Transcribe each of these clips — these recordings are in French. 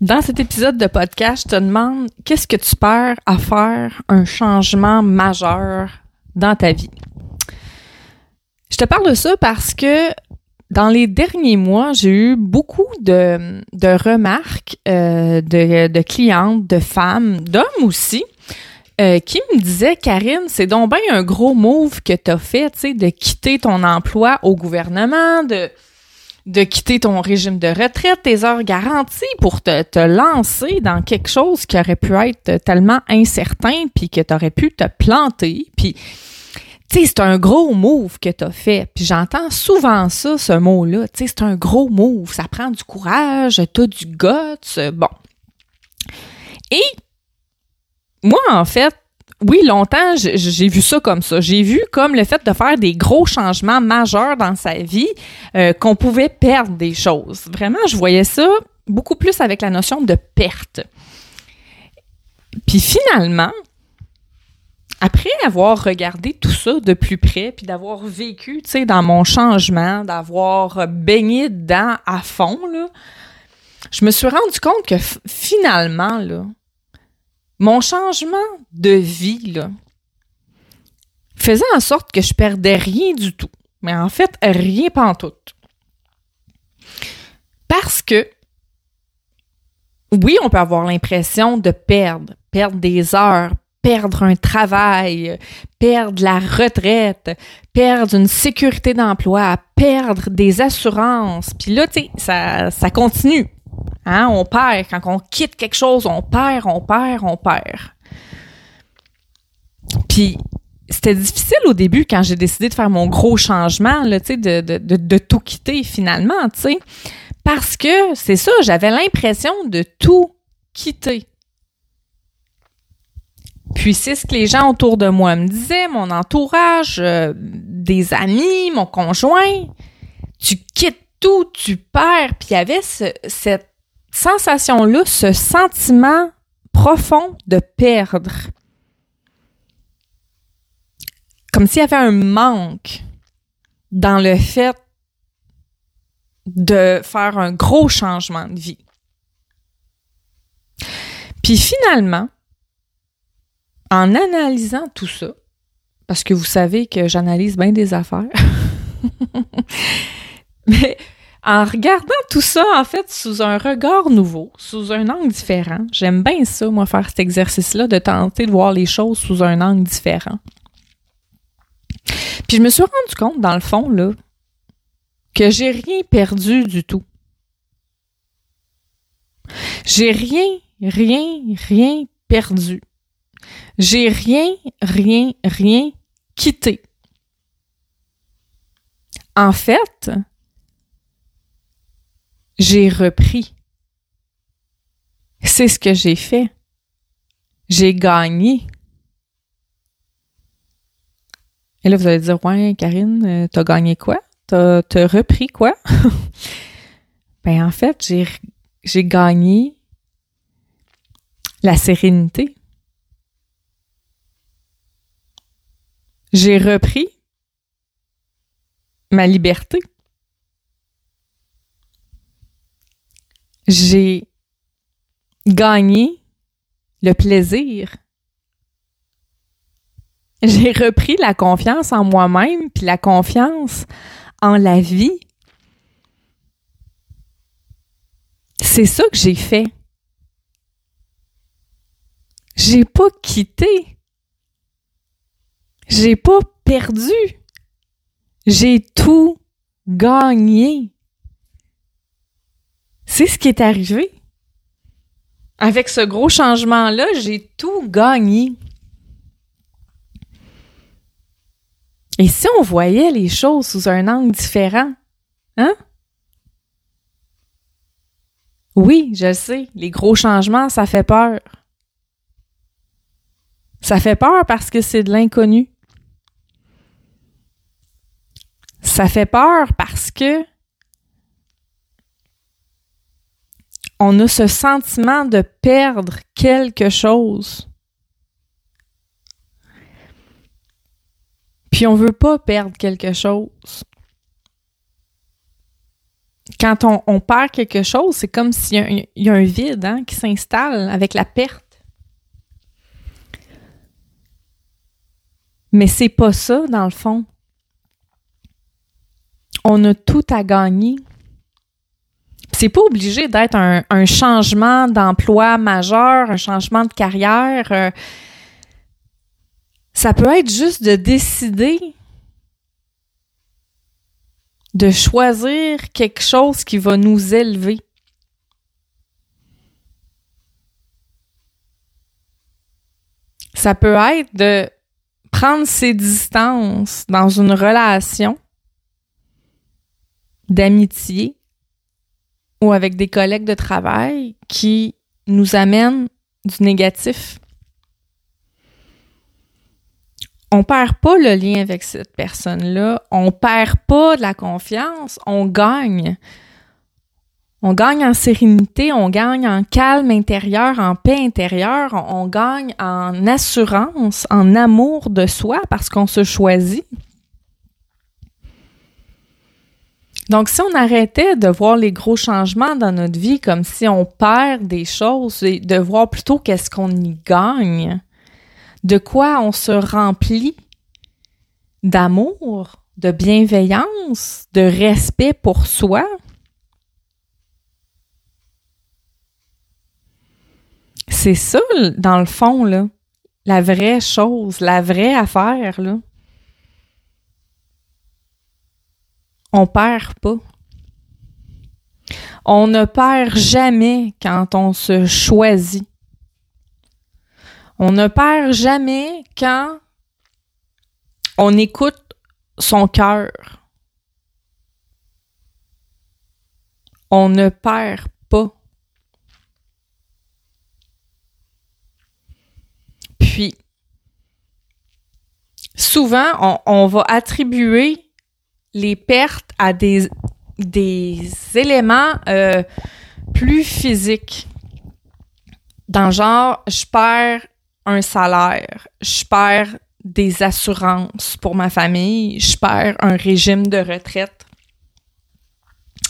Dans cet épisode de podcast, je te demande qu'est-ce que tu perds à faire un changement majeur dans ta vie? Je te parle de ça parce que dans les derniers mois, j'ai eu beaucoup de, remarques euh, de, de, clientes, de femmes, d'hommes aussi, euh, qui me disaient, Karine, c'est donc bien un gros move que tu as fait, tu sais, de quitter ton emploi au gouvernement, de de quitter ton régime de retraite, tes heures garanties pour te, te lancer dans quelque chose qui aurait pu être tellement incertain, puis que tu aurais pu te planter, puis tu sais, c'est un gros move que tu as fait. Puis j'entends souvent ça, ce mot-là. Tu sais, c'est un gros move. Ça prend du courage, t'as du guts. Bon. Et moi, en fait, oui, longtemps, j'ai vu ça comme ça. J'ai vu comme le fait de faire des gros changements majeurs dans sa vie, euh, qu'on pouvait perdre des choses. Vraiment, je voyais ça beaucoup plus avec la notion de perte. Puis finalement, après avoir regardé tout ça de plus près, puis d'avoir vécu, tu sais, dans mon changement, d'avoir baigné dedans à fond, là, je me suis rendu compte que finalement, là, mon changement de vie, faisait en sorte que je perdais rien du tout. Mais en fait, rien tout. Parce que, oui, on peut avoir l'impression de perdre, perdre des heures, perdre un travail, perdre la retraite, perdre une sécurité d'emploi, perdre des assurances. Puis là, tu sais, ça continue. Hein? On perd. Quand on quitte quelque chose, on perd, on perd, on perd. Puis, c'était difficile au début quand j'ai décidé de faire mon gros changement, de, de, tout quitter finalement. Parce que c'est ça, j'avais l'impression de tout quitter. Puis c'est ce que les gens autour de moi me disaient, mon entourage, euh, des amis, mon conjoint. Tu quittes tout, tu perds. Puis il y avait cette sensation-là, ce sentiment profond de perdre. Comme s'il y avait un manque dans le fait de faire un gros changement de vie. Puis finalement, en analysant tout ça, parce que vous savez que j'analyse bien des affaires, mais en regardant tout ça, en fait, sous un regard nouveau, sous un angle différent, j'aime bien ça, moi, faire cet exercice-là, de tenter de voir les choses sous un angle différent. Puis je me suis rendu compte, dans le fond, là, que j'ai rien perdu du tout. J'ai rien, rien, rien perdu. J'ai rien, rien, rien quitté. En fait, j'ai repris. C'est ce que j'ai fait. J'ai gagné. Et là, vous allez dire, ouais, Karine, euh, t'as gagné quoi? T'as, repris quoi? ben, en fait, j'ai gagné la sérénité. J'ai repris ma liberté. J'ai gagné le plaisir. J'ai repris la confiance en moi-même puis la confiance en la vie. C'est ça que j'ai fait. J'ai pas quitté. J'ai pas perdu. J'ai tout gagné. C'est ce qui est arrivé. Avec ce gros changement-là, j'ai tout gagné. Et si on voyait les choses sous un angle différent, hein? Oui, je sais, les gros changements, ça fait peur. Ça fait peur parce que c'est de l'inconnu. Ça fait peur parce que on a ce sentiment de perdre quelque chose. Puis on veut pas perdre quelque chose. quand on, perd quelque chose, c'est comme s'il y, a un vide hein, qui s'installe avec la perte. Mais c'est pas ça, dans le fond. On a tout à gagner. C'est pas obligé d'être un, changement d'emploi majeur, un changement de carrière. Euh, ça peut être juste de décider de choisir quelque chose qui va nous élever. Ça peut être de prendre ses distances dans une relation d'amitié ou avec des collègues de travail qui nous amènent du négatif. On perd pas le lien avec cette personne-là, on perd pas de la confiance, on gagne. On gagne en sérénité, on gagne en calme intérieur, en paix intérieure, on, gagne en assurance, en amour de soi parce qu'on se choisit. Donc, si on arrêtait de voir les gros changements dans notre vie comme si on perd des choses de voir plutôt qu'est-ce qu'on y gagne, de quoi on se remplit d'amour, de bienveillance, de respect pour soi. C'est ça, dans le fond, là, la vraie chose, la vraie affaire, là. On perd pas. On ne perd jamais quand on se choisit. On ne perd jamais quand on écoute son cœur. On ne perd pas. Puis, souvent, on, va attribuer les pertes à des, des éléments euh, plus physiques. Dans genre, je perds un salaire, je perds des assurances pour ma famille, je perds un régime de retraite.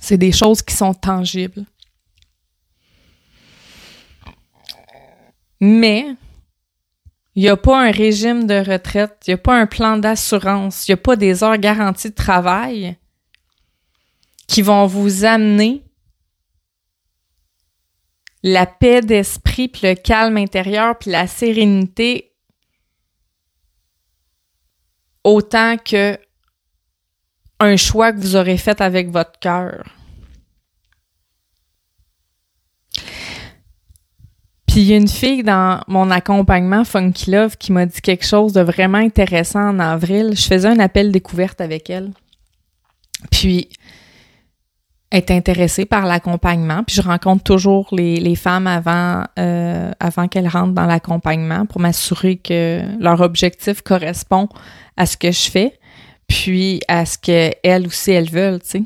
C'est des choses qui sont tangibles. Mais il n'y a pas un régime de retraite, il n'y a pas un plan d'assurance, il n'y a pas des heures garanties de travail qui vont vous amener la paix d'esprit, puis le calme intérieur, puis la sérénité autant que un choix que vous aurez fait avec votre cœur. Puis il y a une fille dans mon accompagnement Funky Love qui m'a dit quelque chose de vraiment intéressant en avril. Je faisais un appel découverte avec elle. Puis est intéressée par l'accompagnement. Puis je rencontre toujours les, femmes avant, euh, avant qu'elles rentrent dans l'accompagnement pour m'assurer que leur objectif correspond à ce que je fais, puis à ce qu'elles aussi elles veulent, tu sais.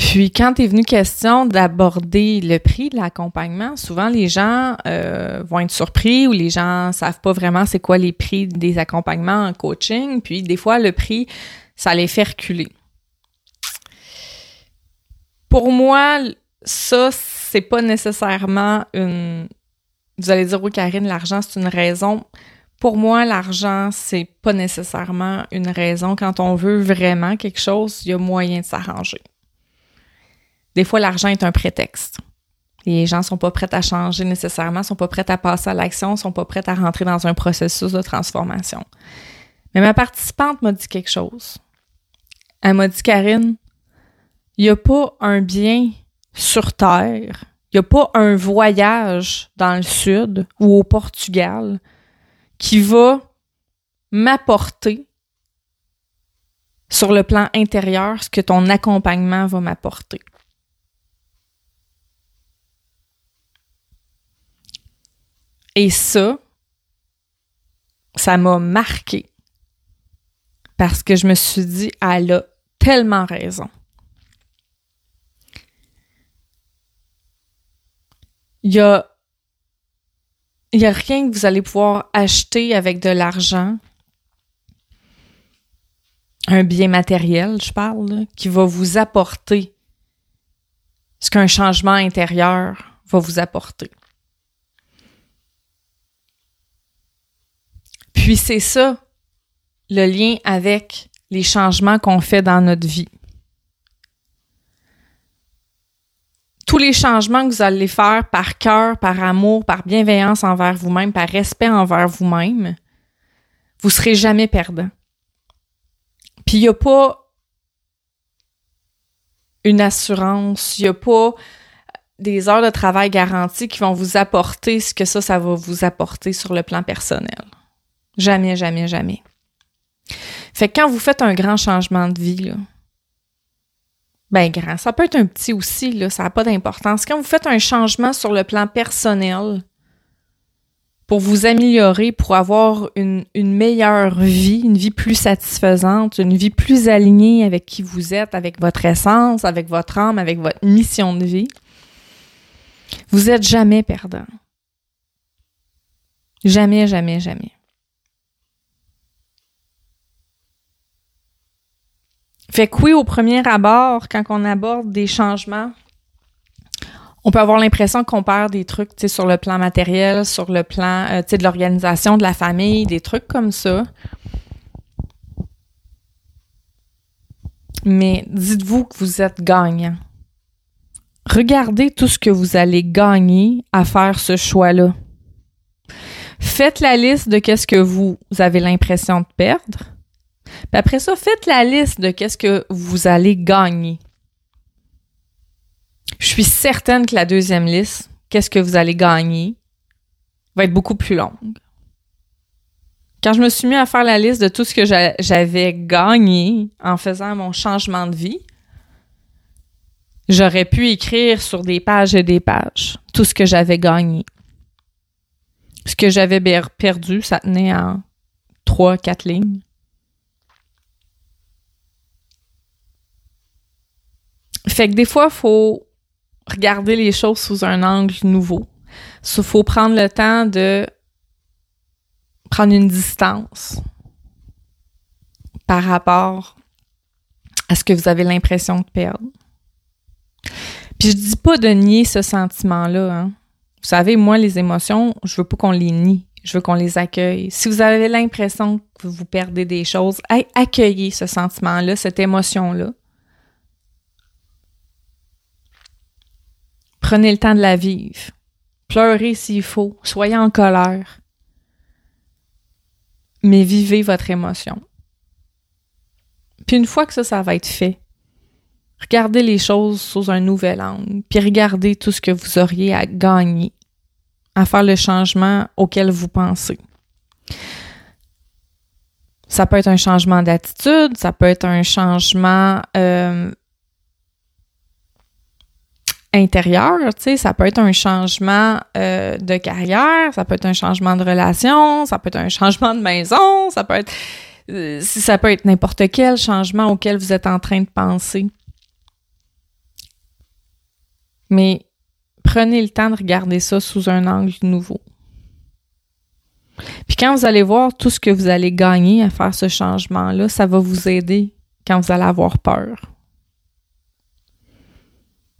Puis quand est venu question d'aborder le prix de l'accompagnement, souvent les gens euh, vont être surpris ou les gens savent pas vraiment c'est quoi les prix des accompagnements en coaching. Puis des fois le prix, ça les fait reculer pour moi, ça, c'est pas nécessairement une. Vous allez dire, oui, Karine, l'argent, c'est une raison. Pour moi, l'argent, c'est pas nécessairement une raison. Quand on veut vraiment quelque chose, il y a moyen de s'arranger. Des fois, l'argent est un prétexte. Les gens sont pas prêts à changer nécessairement, sont pas prêts à passer à l'action, sont pas prêts à rentrer dans un processus de transformation. Mais ma participante m'a dit quelque chose. Elle m'a dit, Karine, il n'y a pas un bien sur Terre, il n'y a pas un voyage dans le sud ou au Portugal qui va m'apporter sur le plan intérieur ce que ton accompagnement va m'apporter. Et ça, ça m'a marqué parce que je me suis dit, elle a tellement raison. il y a, y a rien que vous allez pouvoir acheter avec de l'argent. un bien matériel, je parle, qui va vous apporter ce qu'un changement intérieur va vous apporter. Puis c'est ça le lien avec les changements qu'on fait dans notre vie. Tous les changements que vous allez faire par cœur, par amour, par bienveillance envers vous-même, par respect envers vous-même, vous serez jamais perdant. Puis il n'y a pas une assurance, il n'y a pas des heures de travail garanties qui vont vous apporter ce que ça, ça va vous apporter sur le plan personnel. Jamais, jamais, jamais. Fait que quand vous faites un grand changement de vie, là, ben grand, ça peut être un petit aussi, là, ça n'a pas d'importance. Quand vous faites un changement sur le plan personnel pour vous améliorer, pour avoir une, une meilleure vie, une vie plus satisfaisante, une vie plus alignée avec qui vous êtes, avec votre essence, avec votre âme, avec votre mission de vie, vous n'êtes jamais perdant. Jamais, jamais, jamais. Oui, au premier abord, quand on aborde des changements, on peut avoir l'impression qu'on perd des trucs sur le plan matériel, sur le plan euh, de l'organisation de la famille, des trucs comme ça. Mais dites-vous que vous êtes gagnant. Regardez tout ce que vous allez gagner à faire ce choix-là. Faites la liste de qu'est-ce que vous avez l'impression de perdre puis après ça, faites la liste de qu'est-ce que vous allez gagner. Je suis certaine que la deuxième liste, qu'est-ce que vous allez gagner, va être beaucoup plus longue. Quand je me suis mis à faire la liste de tout ce que j'avais gagné en faisant mon changement de vie, j'aurais pu écrire sur des pages et des pages tout ce que j'avais gagné. Ce que j'avais perdu, ça tenait en trois, quatre lignes. Fait que des fois, il faut regarder les choses sous un angle nouveau. Il faut prendre le temps de prendre une distance par rapport à ce que vous avez l'impression de perdre. Puis je dis pas de nier ce sentiment-là. Hein. Vous savez, moi, les émotions, je veux pas qu'on les nie. Je veux qu'on les accueille. Si vous avez l'impression que vous perdez des choses, accueillez ce sentiment-là, cette émotion-là. Prenez le temps de la vivre. Pleurez s'il faut. Soyez en colère. Mais vivez votre émotion. Puis une fois que ça, ça va être fait, regardez les choses sous un nouvel angle, puis regardez tout ce que vous auriez à gagner, à faire le changement auquel vous pensez. Ça peut être un changement d'attitude, ça peut être un changement euh, intérieur, tu sais, ça peut être un changement euh, de carrière, ça peut être un changement de relation, ça peut être un changement de maison, ça peut être euh, ça peut être n'importe quel changement auquel vous êtes en train de penser. Mais prenez le temps de regarder ça sous un angle nouveau. Puis quand vous allez voir tout ce que vous allez gagner à faire ce changement-là, ça va vous aider quand vous allez avoir peur.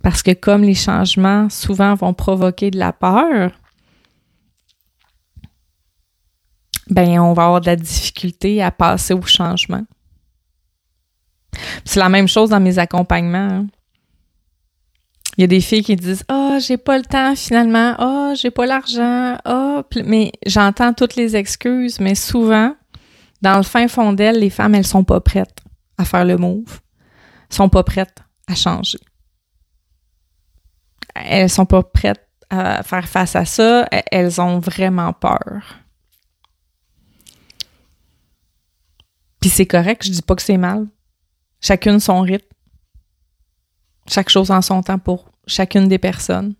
Parce que comme les changements souvent vont provoquer de la peur, ben on va avoir de la difficulté à passer au changement. C'est la même chose dans mes accompagnements. Hein. Il y a des filles qui disent "Ah, j'ai pas le temps finalement. Ah, j'ai pas l'argent. Ah, mais j'entends toutes les excuses, mais souvent dans le fin fond d'elles, les femmes elles sont pas prêtes à faire le move. Elles sont pas prêtes à changer elles sont pas prêtes à faire face à ça, elles ont vraiment peur. Puis c'est correct, je dis pas que c'est mal. Chacune son rythme. Chaque chose en son temps pour chacune des personnes.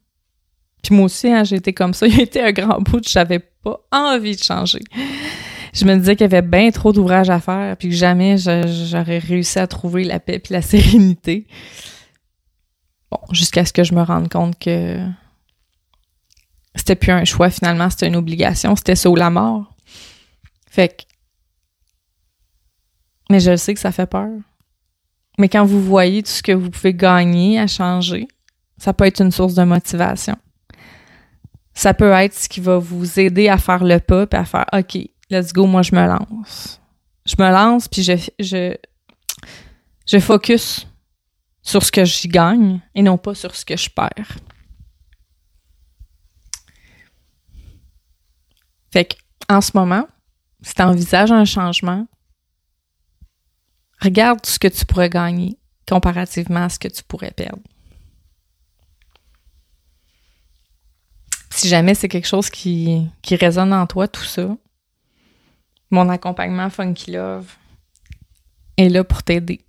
Puis moi aussi, hein, j'ai été comme ça. Il été un grand bout, j'avais pas envie de changer. Je me disais qu'il y avait bien trop d'ouvrages à faire, puis que jamais j'aurais réussi à trouver la paix et la sérénité. Bon, jusqu'à ce que je me rende compte que c'était plus un choix finalement, c'était une obligation, c'était ça ou la mort. Fait Mais je sais que ça fait peur. Mais quand vous voyez tout ce que vous pouvez gagner à changer, ça peut être une source de motivation. Ça peut être ce qui va vous aider à faire le pas à faire OK, let's go, moi je me lance. Je me lance puis je, je, je focus sur ce que j'y gagne et non pas sur ce que je perds. Fait que, en ce moment, si tu envisages un changement, regarde ce que tu pourrais gagner comparativement à ce que tu pourrais perdre. Si jamais c'est quelque chose qui, qui résonne en toi, tout ça, mon accompagnement Funky Love est là pour t'aider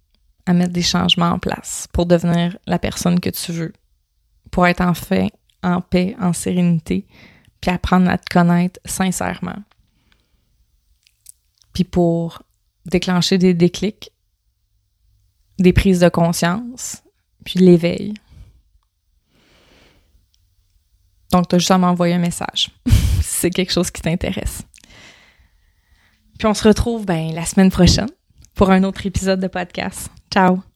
à mettre des changements en place, pour devenir la personne que tu veux, pour être en fait en paix, en sérénité, puis apprendre à te connaître sincèrement. Puis pour déclencher des déclics, des prises de conscience, puis l'éveil. Donc, tu as juste à m'envoyer un message si c'est quelque chose qui t'intéresse. Puis on se retrouve ben, la semaine prochaine pour un autre épisode de podcast. Ciao!